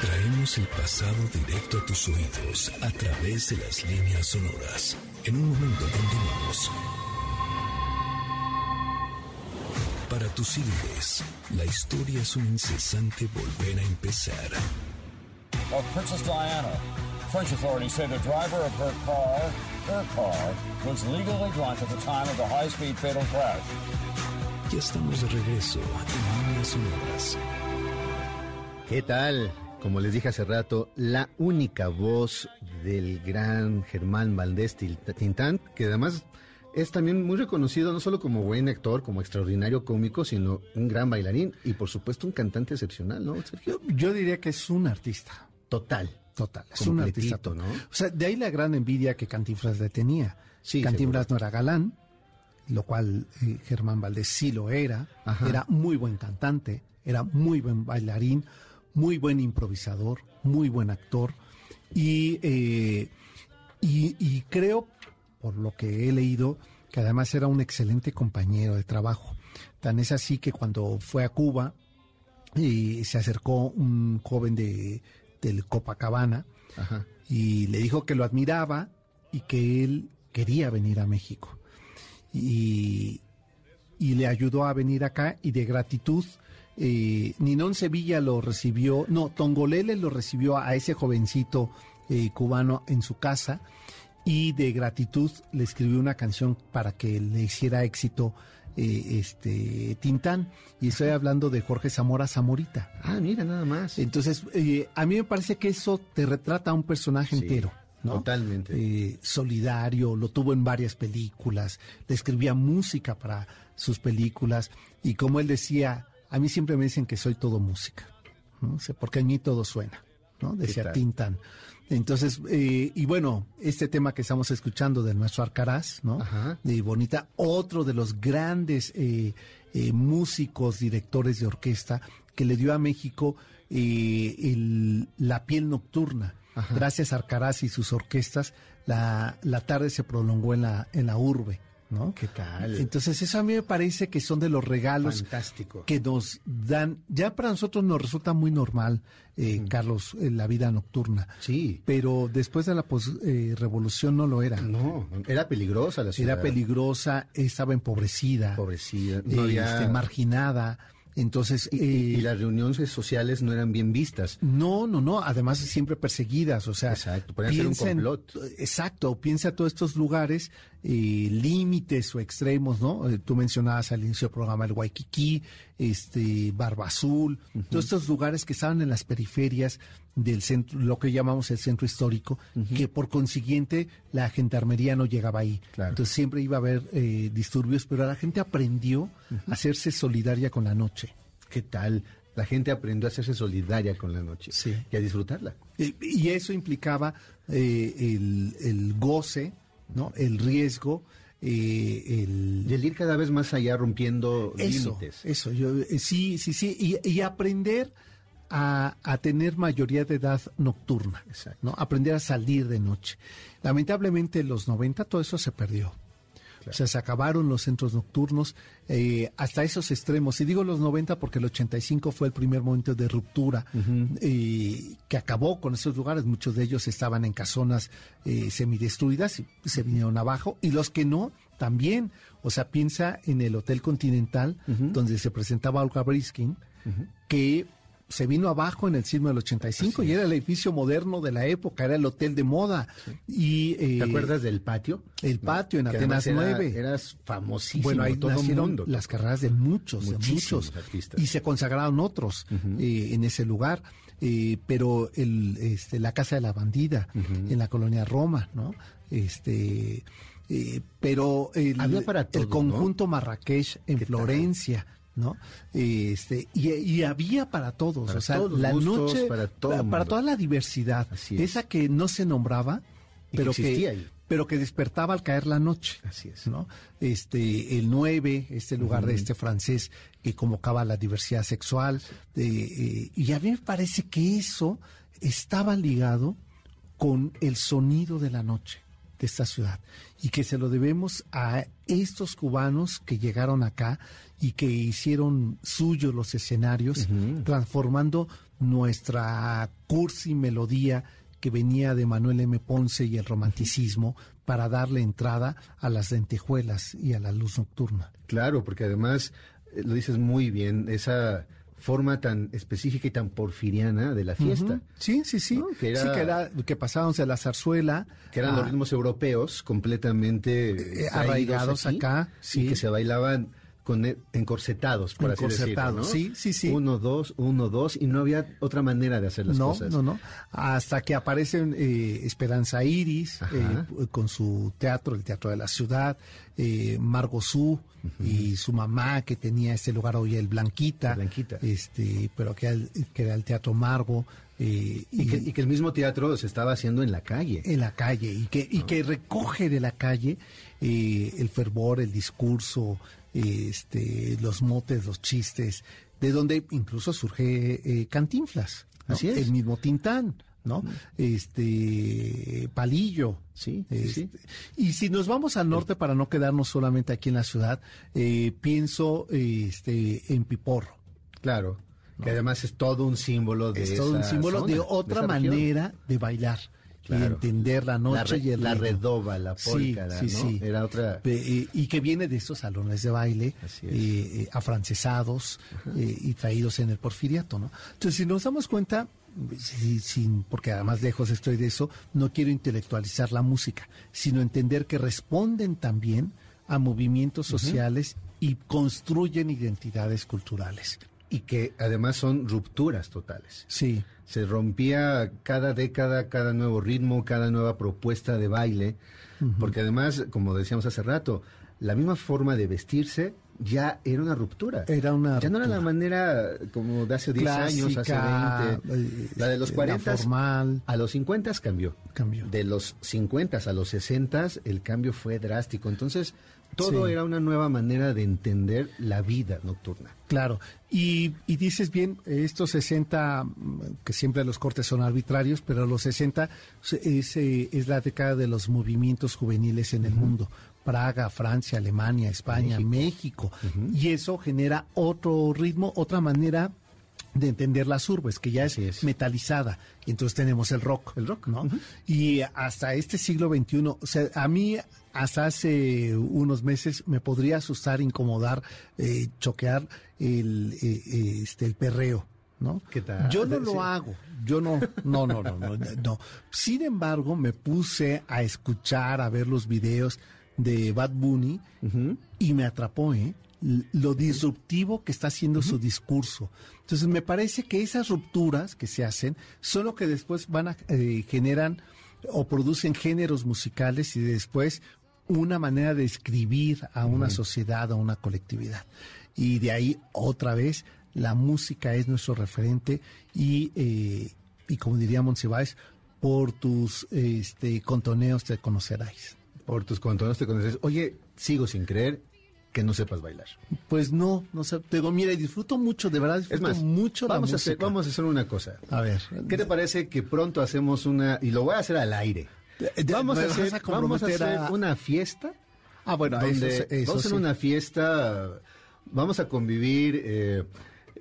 Speaker 1: Traemos el pasado directo a tus oídos a través de las líneas sonoras. En un momento continuamos. Para tus siglos, la historia es un incesante volver a empezar.
Speaker 7: Of Princess Diana. French authorities say the driver of her car, her car, was legally drunk at the time of the high-speed fatal crash.
Speaker 1: Ya estamos de regreso en líneas sonoras.
Speaker 3: ¿Qué tal? Como les dije hace rato, la única voz del gran Germán Valdés Tintán, que además es también muy reconocido no solo como buen actor, como extraordinario cómico, sino un gran bailarín y por supuesto un cantante excepcional, ¿no, Sergio?
Speaker 6: Yo, yo diría que es un artista.
Speaker 3: Total.
Speaker 6: Total, es un artista.
Speaker 3: ¿no?
Speaker 6: O sea, de ahí la gran envidia que Cantinflas le tenía.
Speaker 3: Sí,
Speaker 6: Cantinflas no era galán, lo cual eh, Germán Valdés sí lo era.
Speaker 3: Ajá.
Speaker 6: Era muy buen cantante, era muy buen bailarín, muy buen improvisador, muy buen actor. Y, eh, y, y creo, por lo que he leído, que además era un excelente compañero de trabajo. Tan es así que cuando fue a Cuba, y se acercó un joven de, del Copacabana
Speaker 3: Ajá.
Speaker 6: y le dijo que lo admiraba y que él quería venir a México. Y, y le ayudó a venir acá y de gratitud, eh, Ninón Sevilla lo recibió, no, Tongolele lo recibió a ese jovencito eh, cubano en su casa y de gratitud le escribió una canción para que le hiciera éxito eh, este Tintán. Y estoy hablando de Jorge Zamora Zamorita.
Speaker 3: Ah, mira, nada más.
Speaker 6: Entonces, eh, a mí me parece que eso te retrata a un personaje
Speaker 3: Sí,
Speaker 6: entero. ¿no?
Speaker 3: totalmente.
Speaker 6: Eh, solidario, lo tuvo en varias películas, le escribía música para sus películas y como él decía, a mí siempre me dicen que soy todo música, ¿no? Porque a mí todo suena, ¿no? Decía
Speaker 3: tal?
Speaker 6: Entonces, eh, y bueno, este tema que estamos escuchando del maestro Arcaraz, ¿no?
Speaker 3: Ajá.
Speaker 6: De Bonita, otro de los grandes eh, eh, músicos, directores de orquesta que le dio a México eh, el- la piel nocturna. Gracias a Arcaraz y sus orquestas, la, la tarde se prolongó en la, en la urbe. ¿No?
Speaker 3: ¿Qué tal?
Speaker 6: Entonces, eso a mí me parece que son de los regalos
Speaker 3: Fantástico.
Speaker 6: que nos dan, ya para nosotros nos resulta muy normal, eh, Carlos, eh, la vida nocturna.
Speaker 3: Sí.
Speaker 6: Pero después de la pos- eh, revolución no lo era.
Speaker 3: No, era peligrosa la ciudad.
Speaker 6: Era peligrosa, estaba empobrecida,
Speaker 3: Pobrecida. No
Speaker 6: eh,
Speaker 3: había-
Speaker 6: este, marginada. Entonces,
Speaker 3: Y,
Speaker 6: eh,
Speaker 3: y las reuniones sociales no eran bien vistas.
Speaker 6: no, no, no, además siempre perseguidas, o sea,
Speaker 3: Exacto, ser un
Speaker 6: en- exacto, piensa todos estos lugares, eh, límites o extremos, ¿no? Eh, tú mencionabas al inicio del programa el Waikiki, este, Barba Azul, todos estos lugares que estaban en las periferias del centro, lo que llamamos el centro histórico, que por consiguiente la gendarmería no llegaba ahí.
Speaker 3: Claro.
Speaker 6: Entonces siempre iba a haber eh, disturbios, pero la gente aprendió a hacerse solidaria con la noche.
Speaker 3: ¿Qué tal? La gente aprendió a hacerse solidaria con la noche
Speaker 6: Sí.
Speaker 3: y a disfrutarla.
Speaker 6: Y eso implicaba eh, el, el goce, ¿no? El riesgo, eh, el...
Speaker 3: Y el ir cada vez más allá rompiendo
Speaker 6: Eso,
Speaker 3: límites.
Speaker 6: eso, yo, eh, sí, sí, sí, y, y aprender a, a tener mayoría de edad nocturna,
Speaker 3: Exacto.
Speaker 6: ¿no? Aprender a salir de noche. Lamentablemente en los 90 todo eso se perdió. O sea, se acabaron los centros nocturnos eh, hasta esos extremos. Y digo los 90 porque el 85 fue el primer momento de ruptura eh, que acabó con esos lugares. Muchos de ellos estaban en casonas eh, semidestruidas y se vinieron abajo. Y los que no, también. O sea, piensa en el Hotel Continental, donde se presentaba Olga Briskin, que se vino abajo en el sismo del 85 y era el edificio moderno de la época, era el hotel de moda. Y, eh,
Speaker 3: ¿Te acuerdas del patio?
Speaker 6: el patio en Atenas
Speaker 3: era-
Speaker 6: 9.
Speaker 3: Eras famosísimo.
Speaker 6: Bueno, ahí
Speaker 3: todo
Speaker 6: nacieron
Speaker 3: mundo.
Speaker 6: las carreras de muchos, de muchos.
Speaker 3: artistas.
Speaker 6: Y se consagraron otros eh, en ese lugar. Eh, pero el, este, la Casa de la Bandida, en la colonia Roma, ¿no? Este, eh, pero el,
Speaker 3: para todo,
Speaker 6: el conjunto Marrakech en. Florencia. ¿No? Este, y, y había para todos,
Speaker 3: Para
Speaker 6: o sea,
Speaker 3: todos
Speaker 6: la
Speaker 3: gustos,
Speaker 6: noche,
Speaker 3: para todo
Speaker 6: toda la diversidad,
Speaker 3: es.
Speaker 6: esa que no se nombraba,
Speaker 3: Y que
Speaker 6: pero
Speaker 3: existía
Speaker 6: que,
Speaker 3: ahí.
Speaker 6: pero que despertaba al caer la noche.
Speaker 3: Así es.
Speaker 6: ¿no? Este, el 9, este lugar de este francés que convocaba la diversidad sexual. de, eh, y a mí me parece que eso estaba ligado con el sonido de la noche de esta ciudad y que se lo debemos a estos cubanos que llegaron acá y que hicieron suyos los escenarios, transformando nuestra cursi melodía que venía de Manuel M. Ponce y el romanticismo para darle entrada a las lentejuelas y a la luz nocturna.
Speaker 3: Claro, porque además, eh, lo dices muy bien, esa forma tan específica y tan porfiriana de la fiesta.
Speaker 6: Sí, sí, sí.
Speaker 3: ¿No? Que era-
Speaker 6: Sí, que, era, que pasábamos de la zarzuela.
Speaker 3: Que eran
Speaker 6: a-
Speaker 3: los ritmos europeos completamente
Speaker 6: Eh,
Speaker 3: traídos
Speaker 6: arraigados
Speaker 3: aquí,
Speaker 6: acá, sí.
Speaker 3: y que se bailaban con e- encorsetados, por así decirlo.
Speaker 6: Encorsetados,
Speaker 3: ¿no?
Speaker 6: sí, sí, sí.
Speaker 3: Uno, dos, uno, dos, y no había otra manera de hacer las
Speaker 6: no,
Speaker 3: cosas.
Speaker 6: no, no. Hasta que aparecen eh, Esperanza Iris eh, con su teatro, el Teatro de la Ciudad, eh, Margo Su y su mamá que tenía este lugar hoy el Blanquita,
Speaker 3: Blanquita.
Speaker 6: este, pero que era el, que era el Teatro Margo eh,
Speaker 3: Y que, y que el mismo teatro se estaba haciendo en la calle.
Speaker 6: en la calle y que, y que recoge de la calle eh, el fervor, el discurso, este, los motes, los chistes, de donde incluso surge eh, Cantinflas, ¿no?
Speaker 3: Así es.
Speaker 6: el mismo Tintán, ¿no? Este Palillo.
Speaker 3: Sí, sí,
Speaker 6: Este,
Speaker 3: sí.
Speaker 6: Y si nos vamos al norte para no quedarnos solamente aquí en la ciudad, eh, pienso este, en Piporro.
Speaker 3: Claro. Que además es todo un símbolo de
Speaker 6: Es todo un símbolo
Speaker 3: zona,
Speaker 6: de otra manera de bailar y entender la noche
Speaker 3: La, re-
Speaker 6: y el
Speaker 3: la redoba, la
Speaker 6: Sí,
Speaker 3: polca,
Speaker 6: sí,
Speaker 3: ¿no?
Speaker 6: sí.
Speaker 3: Era otra...
Speaker 6: Y que viene de estos salones de baile eh, eh, afrancesados eh, y traídos en el porfiriato, ¿no? Entonces, si nos damos cuenta, sí, sin, porque además lejos estoy de eso, no quiero intelectualizar la música, sino entender que responden también a movimientos sociales y construyen identidades culturales.
Speaker 3: Y que además son rupturas totales.
Speaker 6: Sí,
Speaker 3: Se rompía cada década, cada nuevo ritmo, cada nueva propuesta de baile, porque además, como decíamos hace rato, la misma forma de vestirse ya era una ruptura.
Speaker 6: Era una
Speaker 3: Ya no era la manera como de hace 10 años, hace
Speaker 6: Clásica,
Speaker 3: 20.
Speaker 6: eh,
Speaker 3: La de los
Speaker 6: la
Speaker 3: 40
Speaker 6: formal.
Speaker 3: a los 50 cambió.
Speaker 6: Cambió.
Speaker 3: De los 50 a los 60 el cambio fue drástico. Entonces, todo
Speaker 6: Sí.
Speaker 3: era una nueva manera de entender la vida nocturna.
Speaker 6: Claro, y, y dices bien, estos 60, mm, que siempre los cortes son arbitrarios, pero los 60 es, eh, es la década de los movimientos juveniles en el mundo, Praga, Francia, Alemania, España, México. Y eso genera otro ritmo, otra manera de entender las urbes, que ya es,
Speaker 3: es.
Speaker 6: metalizada. Y entonces tenemos el rock. El rock, ¿no? Y hasta este siglo XXI, o sea, a mí hasta hace unos meses me podría asustar, incomodar, eh, choquear el, eh, eh, este, el perreo. ¿No?
Speaker 3: ¿Qué tal?
Speaker 6: Yo no
Speaker 3: Sí.
Speaker 6: lo hago. Yo no, no, no, no, no, no. Sin embargo, me puse a escuchar, a ver los videos de Bad Bunny y me atrapó, ¿eh? Lo disruptivo que está haciendo su discurso. Entonces, me parece que esas rupturas que se hacen son lo que después van a eh, generan o producen géneros musicales y después una manera de escribir a una sociedad, a una colectividad. Y de ahí, otra vez, la música es nuestro referente y, eh, y como diría Monsiváis, por tus este, contoneos te conoceráis.
Speaker 3: Por tus contornos te conoces. Oye, sigo sin creer que no sepas bailar.
Speaker 6: Pues no, no sé, te digo, mira, y disfruto mucho, de verdad
Speaker 3: Es
Speaker 6: disfruto
Speaker 3: más,
Speaker 6: mucho
Speaker 3: vamos,
Speaker 6: la
Speaker 3: a hacer, vamos a hacer una cosa.
Speaker 6: A ver.
Speaker 3: ¿Qué te parece que pronto hacemos una, y lo voy a hacer al aire? Vamos a
Speaker 6: ¿me vas
Speaker 3: hacer,
Speaker 6: a
Speaker 3: vamos a hacer
Speaker 6: a-
Speaker 3: una fiesta
Speaker 6: Ah, bueno,
Speaker 3: donde
Speaker 6: eso, eso
Speaker 3: vamos a hacer
Speaker 6: sí.
Speaker 3: una fiesta, vamos a convivir eh,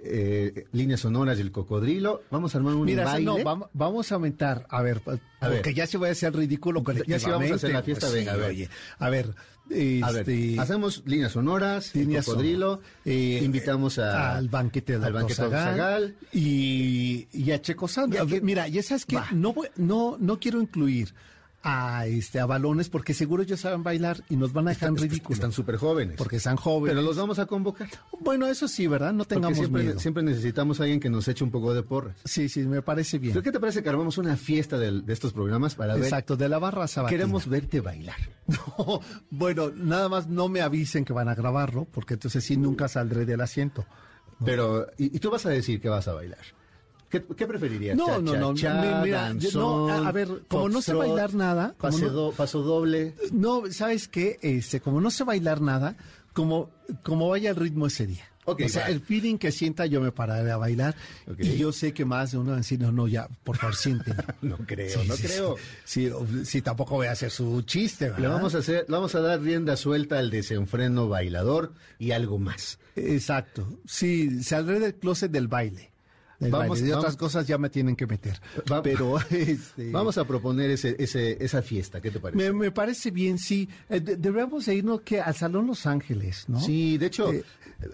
Speaker 3: eh, líneas sonoras del cocodrilo, vamos a armar un
Speaker 6: Mira,
Speaker 3: baile.
Speaker 6: no, vamos, vamos a aumentar, a ver,
Speaker 3: A
Speaker 6: porque
Speaker 3: ver.
Speaker 6: ya se voy a hacer ridículo
Speaker 3: Ya sí vamos a hacer la fiesta,
Speaker 6: pues
Speaker 3: venga, a ver.
Speaker 6: oye, a ver,
Speaker 3: A ver,
Speaker 6: este,
Speaker 3: hacemos líneas sonoras,
Speaker 6: líneas
Speaker 3: el cocodrilo,
Speaker 6: eh,
Speaker 3: invitamos a-
Speaker 6: al banquete de
Speaker 3: al banquete de
Speaker 6: Zagal,
Speaker 3: Zagal.
Speaker 6: y, y a Checo
Speaker 3: que-
Speaker 6: Mira, ya sabes que
Speaker 3: Va.
Speaker 6: no, voy- no, no quiero incluir a este a balones porque seguro ellos saben bailar y nos van a dejar en ridículo.
Speaker 3: Están súper jóvenes.
Speaker 6: porque están jóvenes.
Speaker 3: Pero los vamos a convocar.
Speaker 6: Bueno, eso sí, ¿verdad? No
Speaker 3: Porque
Speaker 6: tengamos
Speaker 3: siempre,
Speaker 6: miedo.
Speaker 3: siempre necesitamos a alguien que nos eche un poco de porras.
Speaker 6: Sí, sí, me parece bien.
Speaker 3: ¿Pero ¿Qué te parece que armamos una fiesta de, estos programas para ver?
Speaker 6: Exacto, de la barra sabatina.
Speaker 3: Queremos verte bailar. [laughs]
Speaker 6: No, bueno, nada más no me avisen que van a grabarlo, porque entonces sí nunca saldré del asiento.
Speaker 3: Pero, y, y tú vas a decir que vas a bailar. ¿Qué, qué preferirías?
Speaker 6: No, no, no,
Speaker 3: Cha-cha-cha,
Speaker 6: mi- mira, yo- no, a- ver, como no sé bailar nada, no-
Speaker 3: paso doble.
Speaker 6: No, ¿sabes qué? Este, como no sé bailar nada, como, como vaya el ritmo ese día. O sea,
Speaker 3: va.
Speaker 6: el feeling que sienta yo me pararé a bailar y yo sé que más de uno va a decir, no, no, ya, por favor, sienten.
Speaker 3: No creo, no creo.
Speaker 6: Sí, sí, tampoco voy a hacer su chiste, ¿verdad?
Speaker 3: Le vamos a hacer, le vamos a dar rienda suelta al desenfreno bailador y algo más.
Speaker 6: Exacto. Sí, saldré del closet del baile. Del
Speaker 3: Vamos-
Speaker 6: baile. De
Speaker 3: vamos-
Speaker 6: otras cosas ya me tienen que meter.
Speaker 3: Va-
Speaker 6: Pero [laughs] este,
Speaker 3: Vamos a proponer ese, ese, esa fiesta, ¿qué te parece?
Speaker 6: me, me parece bien, sí. Eh, de- deberíamos de irnos que al Salón Los Ángeles, ¿no?
Speaker 3: Sí, de hecho,
Speaker 6: Eh,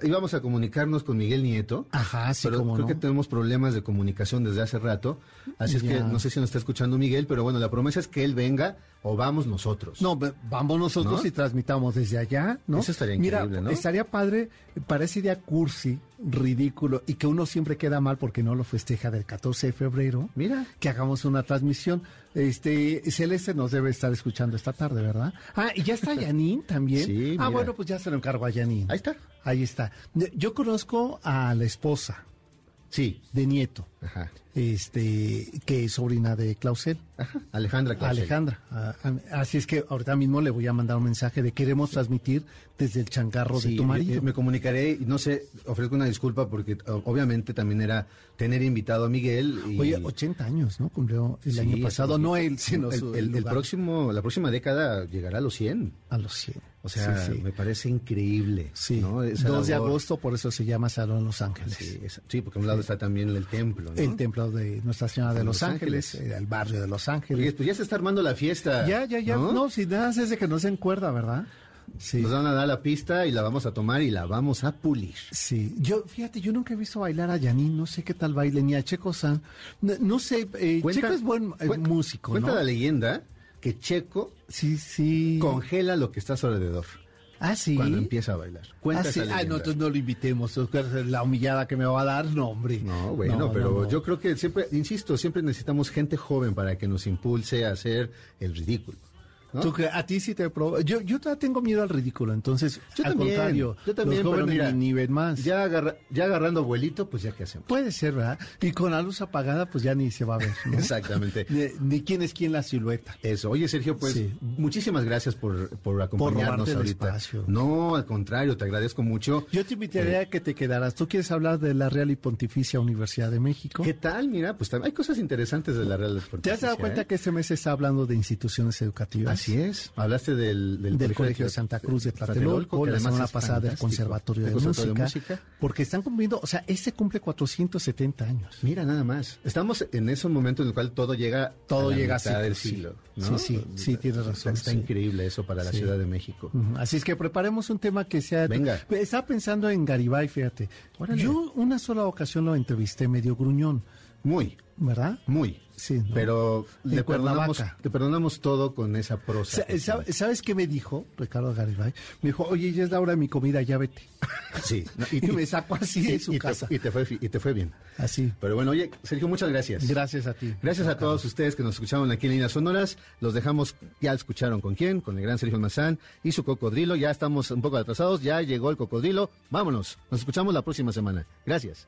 Speaker 3: íbamos a comunicarnos con Miguel Nieto.
Speaker 6: Ajá, sí,
Speaker 3: pero
Speaker 6: cómo
Speaker 3: creo
Speaker 6: no.
Speaker 3: que tenemos problemas de comunicación desde hace rato. Así es que no sé si nos está escuchando Miguel, pero bueno, la promesa es que él venga o vamos nosotros.
Speaker 6: No, vamos nosotros
Speaker 3: ¿No?
Speaker 6: y transmitamos desde allá, ¿no?
Speaker 3: Eso estaría
Speaker 6: Mira,
Speaker 3: increíble, ¿no?
Speaker 6: estaría padre para ese día cursi, ridículo, y que uno siempre queda mal porque no lo festeja del 14 de febrero.
Speaker 3: Mira.
Speaker 6: Que hagamos una transmisión. Este, Celeste nos debe estar escuchando esta tarde, ¿verdad? Ah, y ya está [laughs] Yanin también.
Speaker 3: Sí,
Speaker 6: ah,
Speaker 3: mira.
Speaker 6: bueno, pues ya se lo encargo a Yanin.
Speaker 3: Ahí está.
Speaker 6: Ahí está. Yo conozco a la esposa
Speaker 3: Sí.
Speaker 6: de Nieto,
Speaker 3: Ajá.
Speaker 6: Este, que es sobrina de Clausel.
Speaker 3: Ajá. Alejandra Clausel.
Speaker 6: Alejandra. Ah, ah, Así es que ahorita mismo le voy a mandar un mensaje de queremos transmitir desde el changarro
Speaker 3: Sí,
Speaker 6: de tu marido.
Speaker 3: me comunicaré y no sé, ofrezco una disculpa porque o- obviamente también era tener invitado a Miguel. Y,
Speaker 6: Oye, 80 años, ¿no? Cumplió el
Speaker 3: Sí,
Speaker 6: año pasado,
Speaker 3: es
Speaker 6: no él, sino
Speaker 3: el,
Speaker 6: su-
Speaker 3: el- el próximo, la próxima década llegará a los 100.
Speaker 6: A los 100.
Speaker 3: O sea,
Speaker 6: sí,
Speaker 3: me parece increíble.
Speaker 6: Sí,
Speaker 3: ¿no? Esa
Speaker 6: 2 de
Speaker 3: labor.
Speaker 6: agosto, por eso se llama Salón Los Ángeles.
Speaker 3: Sí, sí, porque a un lado está también el templo. ¿no?
Speaker 6: El templo de Nuestra Señora de
Speaker 3: De
Speaker 6: Los
Speaker 3: Los
Speaker 6: Ángeles,
Speaker 3: Ángeles.
Speaker 6: eh, el barrio de Los Ángeles.
Speaker 3: Oye, pues ya se está armando la fiesta.
Speaker 6: ya, ya, ya. No,
Speaker 3: ¿no?
Speaker 6: si nada es de que no se encuerda, ¿verdad? Sí.
Speaker 3: Nos van a dar la pista y la vamos a tomar y la vamos a pulir.
Speaker 6: Sí, yo, fíjate, yo nunca he visto bailar a Janine, no sé qué tal baile, ni a Checo San. No, no sé, eh,
Speaker 3: Cuenta-
Speaker 6: Checo es buen eh, músico,
Speaker 3: Cuenta
Speaker 6: ¿no?
Speaker 3: la leyenda que Checo
Speaker 6: Sí, sí.
Speaker 3: congela lo que está a su alrededor
Speaker 6: Ah, sí.
Speaker 3: cuando empieza a bailar. Cuenta
Speaker 6: ah, sí. Ah, no, entonces no lo invitemos. La humillada que me va a dar, no, hombre.
Speaker 3: No, bueno,
Speaker 6: No,
Speaker 3: pero
Speaker 6: no, no.
Speaker 3: yo creo que siempre, insisto, siempre necesitamos gente joven para que nos impulse a hacer el ridículo. ¿No?
Speaker 6: Tú que- a ti sí te provo- Yo, yo tengo miedo al ridículo, entonces,
Speaker 3: Yo
Speaker 6: al
Speaker 3: también,
Speaker 6: contrario,
Speaker 3: yo también,
Speaker 6: los jóvenes
Speaker 3: mira,
Speaker 6: ni, ni ven más.
Speaker 3: Ya, agarra- ya agarrando vuelito, pues ya qué hacemos.
Speaker 6: Puede ser, ¿verdad? Y con la luz apagada, pues ya ni se va a ver. ¿no? [laughs]
Speaker 3: Exactamente.
Speaker 6: Ni, ni quién es quién la silueta.
Speaker 3: Eso. Oye, Sergio, pues
Speaker 6: Sí.
Speaker 3: muchísimas gracias por, por acompañarnos
Speaker 6: el
Speaker 3: ahorita.
Speaker 6: espacio.
Speaker 3: No, al contrario, te agradezco mucho.
Speaker 6: Yo te invitaría a que te quedaras. ¿Tú quieres hablar de la Real y Pontificia Universidad de México?
Speaker 3: ¿Qué tal? Mira, pues hay cosas interesantes de la Real
Speaker 6: ¿Te has dado cuenta que este mes se está hablando de instituciones educativas?
Speaker 3: Así es. Hablaste del,
Speaker 6: del, Colegio de Santa Cruz de Tlatelolco, la semana pasada del Conservatorio, de, música, porque están cumpliendo, o sea, este cumple 470 años.
Speaker 3: Mira, nada más. Estamos en ese momento en el cual todo llega
Speaker 6: todo
Speaker 3: a la
Speaker 6: llega
Speaker 3: mitad
Speaker 6: a
Speaker 3: del siglo. ¿no?
Speaker 6: Sí, sí, sí, tienes razón.
Speaker 3: Está
Speaker 6: sí.
Speaker 3: increíble eso para la
Speaker 6: Sí.
Speaker 3: Ciudad de México.
Speaker 6: Así es que preparemos un tema que sea...
Speaker 3: Venga.
Speaker 6: Estaba pensando en Garibay, fíjate.
Speaker 3: Órale.
Speaker 6: Yo una sola ocasión lo entrevisté medio gruñón,
Speaker 3: Muy,
Speaker 6: ¿verdad?
Speaker 3: muy.
Speaker 6: Sí, ¿no?
Speaker 3: Pero le perdonamos, te perdonamos todo con esa prosa.
Speaker 6: ¿Sabes qué me dijo Ricardo Garibay? Me dijo, oye, ya es la hora de mi comida, ya vete.
Speaker 3: Sí. [laughs] no,
Speaker 6: Y me sacó así de su
Speaker 3: y
Speaker 6: casa.
Speaker 3: Te, y, te fue, y te fue bien.
Speaker 6: Así.
Speaker 3: Pero bueno, oye, Sergio, muchas gracias.
Speaker 6: Gracias a ti.
Speaker 3: Gracias a todos ustedes que nos escucharon aquí en Líneas Sonoras. Los dejamos, ya escucharon con quién, con el gran Sergio Mazán y su cocodrilo. Ya estamos un poco atrasados, ya llegó el cocodrilo. Vámonos, nos escuchamos la próxima semana. Gracias.